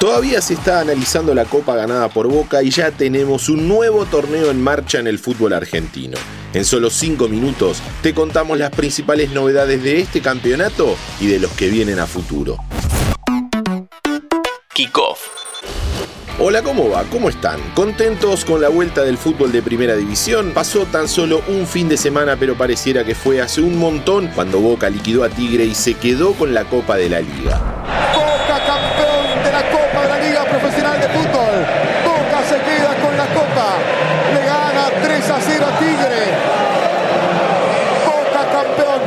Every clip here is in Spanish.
Todavía se está analizando la copa ganada por Boca y ya tenemos un nuevo torneo en marcha en el fútbol argentino. En solo 5 minutos te contamos las principales novedades de este campeonato y de los que vienen a futuro. Kickoff. Hola, ¿cómo va? ¿Cómo están? ¿Contentos con la vuelta del fútbol de primera división? Pasó tan solo un fin de semana, pero pareciera que fue hace un montón cuando Boca liquidó a Tigre y se quedó con la Copa de la Liga. Boca campeón de la Copa de la Liga Profesional de Fútbol. Boca se queda con la Copa. Le gana 3 a 0 a Tigre. Boca campeón.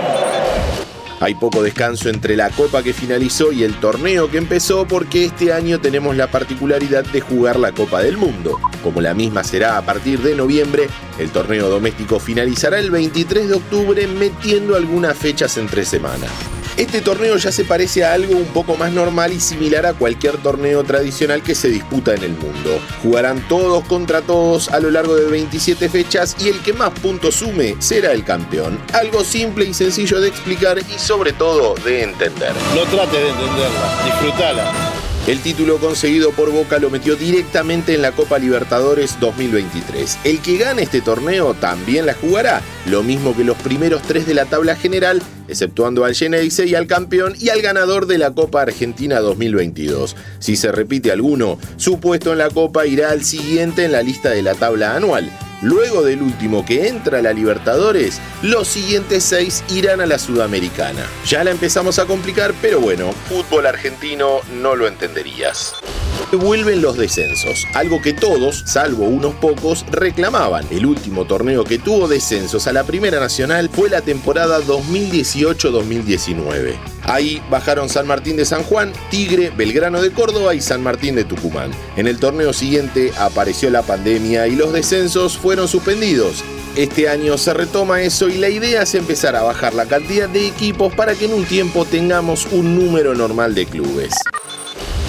Hay poco descanso entre la copa que finalizó y el torneo que empezó porque este año tenemos la particularidad de jugar la Copa del Mundo. Como la misma será a partir de noviembre, el torneo doméstico finalizará el 23 de octubre metiendo algunas fechas entre semana. Este torneo ya se parece a algo un poco más normal y similar a cualquier torneo tradicional que se disputa en el mundo. Jugarán todos contra todos a lo largo de 27 fechas y el que más puntos sume será el campeón. Algo simple y sencillo de explicar y sobre todo de entender. No trate de entenderla, disfrutala. El título conseguido por Boca lo metió directamente en la Copa Libertadores 2023. El que gane este torneo también la jugará, lo mismo que los primeros tres de la tabla general, exceptuando al Geneise y al campeón y al ganador de la Copa Argentina 2022. Si se repite alguno, su puesto en la Copa irá al siguiente en la lista de la tabla anual. Luego del último que entra a la Libertadores, los siguientes seis irán a la Sudamericana. Ya la empezamos a complicar, pero bueno, fútbol argentino no lo entenderías. Vuelven los descensos, algo que todos, salvo unos pocos, reclamaban. El último torneo que tuvo descensos a la Primera Nacional fue la temporada 2018-2019. Ahí bajaron San Martín de San Juan, Tigre, Belgrano de Córdoba y San Martín de Tucumán. En el torneo siguiente apareció la pandemia y los descensos fueron suspendidos. Este año se retoma eso y la idea es empezar a bajar la cantidad de equipos para que en un tiempo tengamos un número normal de clubes.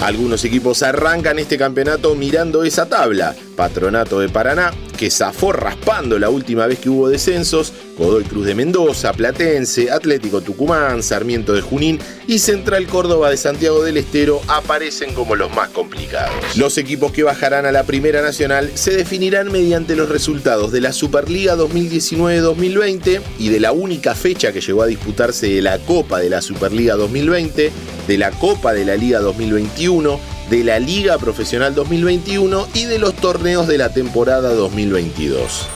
Algunos equipos arrancan este campeonato mirando esa tabla. Patronato de Paraná, que zafó raspando la última vez que hubo descensos, Godoy Cruz de Mendoza, Platense, Atlético Tucumán, Sarmiento de Junín y Central Córdoba de Santiago del Estero aparecen como los más complicados. Los equipos que bajarán a la Primera Nacional se definirán mediante los resultados de la Superliga 2019-2020 y de la única fecha que llegó a disputarse de la Copa de la Superliga 2020, de la Copa de la Liga 2021, de la Liga Profesional 2021 y de los torneos de la temporada 2022.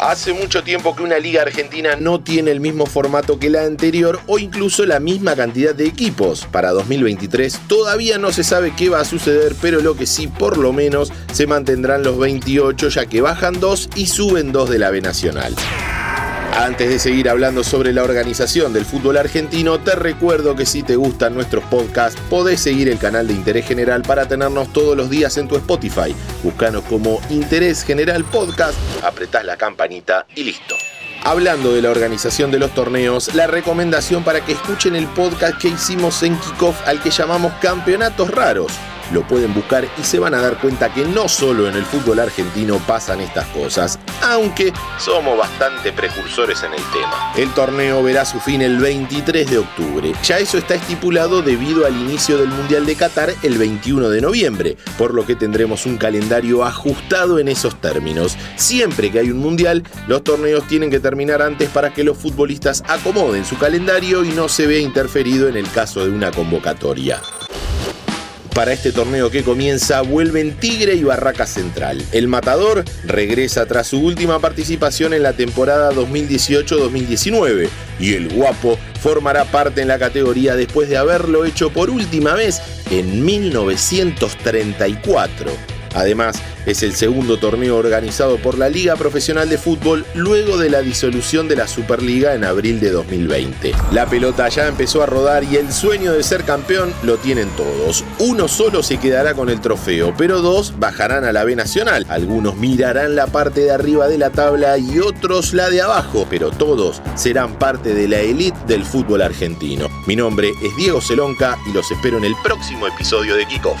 Hace mucho tiempo que una liga argentina no tiene el mismo formato que la anterior o incluso la misma cantidad de equipos. Para 2023 todavía no se sabe qué va a suceder, pero lo que sí por lo menos se mantendrán los 28 ya que bajan dos y suben dos de la B Nacional. Antes de seguir hablando sobre la organización del fútbol argentino, te recuerdo que si te gustan nuestros podcasts, podés seguir el canal de Interés General para tenernos todos los días en tu Spotify. Búscanos como Interés General Podcast, apretás la campanita y listo. Hablando de la organización de los torneos, la recomendación para que escuchen el podcast que hicimos en Kickoff al que llamamos Campeonatos Raros lo pueden buscar y se van a dar cuenta que no solo en el fútbol argentino pasan estas cosas, aunque somos bastante precursores en el tema. El torneo verá su fin el 23 de octubre. Ya eso está estipulado debido al inicio del Mundial de Qatar el 21 de noviembre, por lo que tendremos un calendario ajustado en esos términos. Siempre que hay un Mundial, los torneos tienen que terminar antes para que los futbolistas acomoden su calendario y no se vea interferido en el caso de una convocatoria. Para este torneo que comienza vuelven Tigre y Barraca Central. El Matador regresa tras su última participación en la temporada 2018-2019 y el Guapo formará parte en la categoría después de haberlo hecho por última vez en 1934. Además, es el segundo torneo organizado por la Liga Profesional de Fútbol luego de la disolución de la Superliga en abril de 2020. La pelota ya empezó a rodar y el sueño de ser campeón lo tienen todos. Uno solo se quedará con el trofeo, pero dos bajarán a la B Nacional. Algunos mirarán la parte de arriba de la tabla y otros la de abajo, pero todos serán parte de la elite del fútbol argentino. Mi nombre es Diego Celonca y los espero en el próximo episodio de Kickoff.